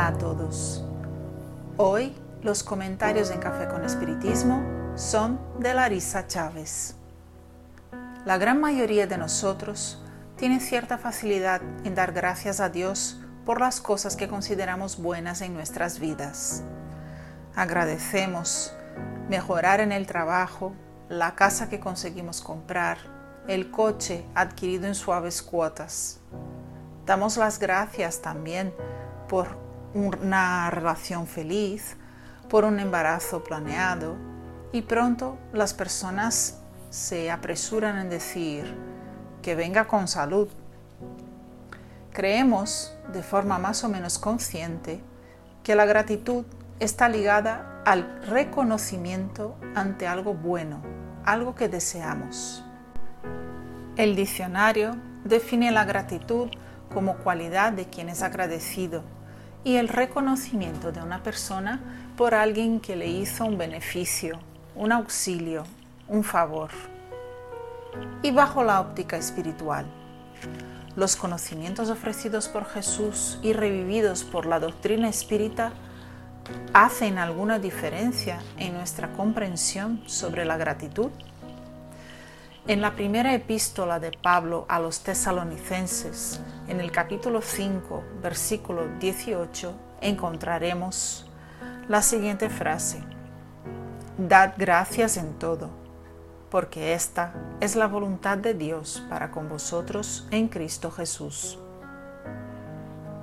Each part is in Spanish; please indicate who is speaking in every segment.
Speaker 1: A todos. Hoy los comentarios en Café con Espiritismo son de Larisa Chávez. La gran mayoría de nosotros tiene cierta facilidad en dar gracias a Dios por las cosas que consideramos buenas en nuestras vidas. Agradecemos mejorar en el trabajo, la casa que conseguimos comprar, el coche adquirido en suaves cuotas. Damos las gracias también por una relación feliz, por un embarazo planeado y pronto las personas se apresuran en decir que venga con salud. Creemos, de forma más o menos consciente, que la gratitud está ligada al reconocimiento ante algo bueno, algo que deseamos. El diccionario define la gratitud como cualidad de quien es agradecido y el reconocimiento de una persona por alguien que le hizo un beneficio, un auxilio, un favor. Y bajo la óptica espiritual, los conocimientos ofrecidos por Jesús y revividos por la doctrina espírita hacen alguna diferencia en nuestra comprensión sobre la gratitud? En la primera epístola de Pablo a los tesalonicenses, en el capítulo 5, versículo 18, encontraremos la siguiente frase. Dad gracias en todo, porque esta es la voluntad de Dios para con vosotros en Cristo Jesús.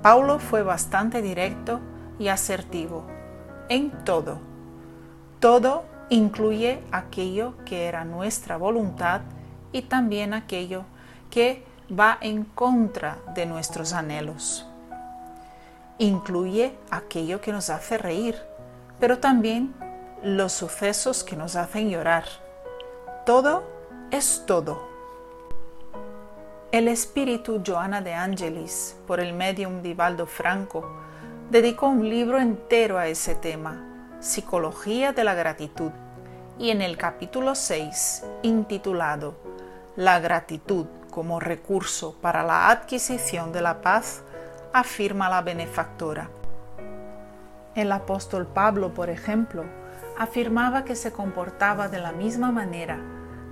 Speaker 1: Paulo fue bastante directo y asertivo en todo. Todo incluye aquello que era nuestra voluntad y también aquello que va en contra de nuestros anhelos. Incluye aquello que nos hace reír, pero también los sucesos que nos hacen llorar. Todo es todo. El espíritu Joana de Angelis, por el medium Vivaldo Franco, dedicó un libro entero a ese tema, Psicología de la Gratitud, y en el capítulo 6, intitulado la gratitud como recurso para la adquisición de la paz, afirma la benefactora. El apóstol Pablo, por ejemplo, afirmaba que se comportaba de la misma manera,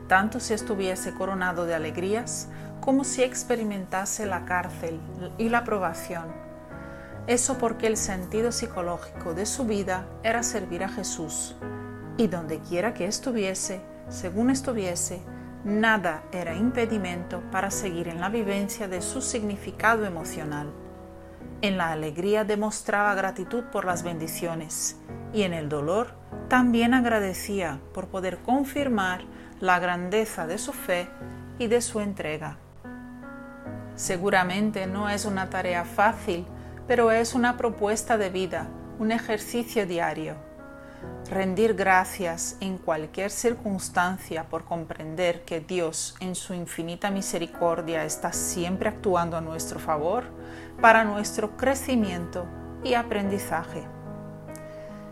Speaker 1: tanto si estuviese coronado de alegrías como si experimentase la cárcel y la probación. Eso porque el sentido psicológico de su vida era servir a Jesús, y donde quiera que estuviese, según estuviese, nada era impedimento para seguir en la vivencia de su significado emocional. En la alegría demostraba gratitud por las bendiciones y en el dolor también agradecía por poder confirmar la grandeza de su fe y de su entrega. Seguramente no es una tarea fácil, pero es una propuesta de vida, un ejercicio diario rendir gracias en cualquier circunstancia por comprender que Dios en su infinita misericordia está siempre actuando a nuestro favor para nuestro crecimiento y aprendizaje.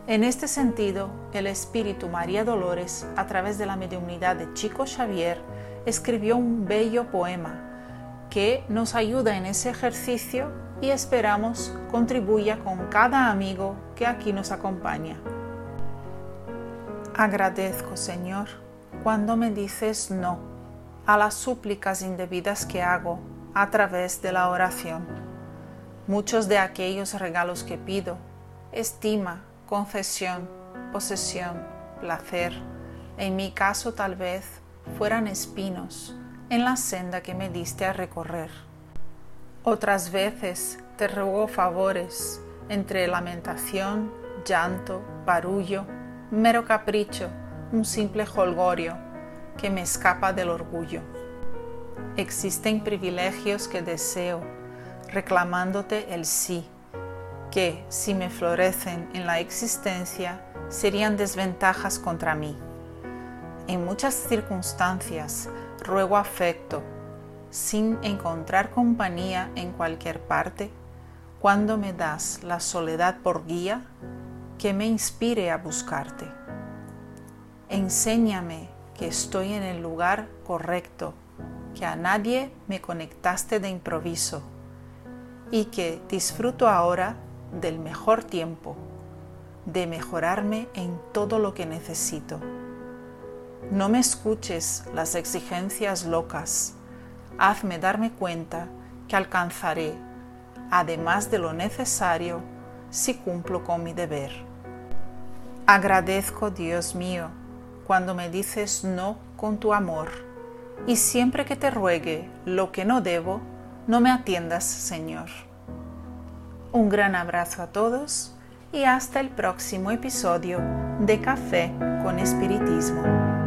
Speaker 1: En este sentido, el espíritu María Dolores, a través de la mediunidad de Chico Xavier, escribió un bello poema que nos ayuda en ese ejercicio y esperamos contribuya con cada amigo que aquí nos acompaña. Agradezco, Señor, cuando me dices no a las súplicas indebidas que hago a través de la oración. Muchos de aquellos regalos que pido, estima, concesión, posesión, placer, en mi caso tal vez fueran espinos en la senda que me diste a recorrer. Otras veces te ruego favores entre lamentación, llanto, barullo, mero capricho, un simple holgorio que me escapa del orgullo. Existen privilegios que deseo, reclamándote el sí, que si me florecen en la existencia serían desventajas contra mí. En muchas circunstancias ruego afecto, sin encontrar compañía en cualquier parte, cuando me das la soledad por guía, que me inspire a buscarte. Enséñame que estoy en el lugar correcto, que a nadie me conectaste de improviso y que disfruto ahora del mejor tiempo, de mejorarme en todo lo que necesito. No me escuches las exigencias locas, hazme darme cuenta que alcanzaré, además de lo necesario, si cumplo con mi deber. Agradezco, Dios mío, cuando me dices no con tu amor, y siempre que te ruegue lo que no debo, no me atiendas, Señor. Un gran abrazo a todos y hasta el próximo episodio de Café con Espiritismo.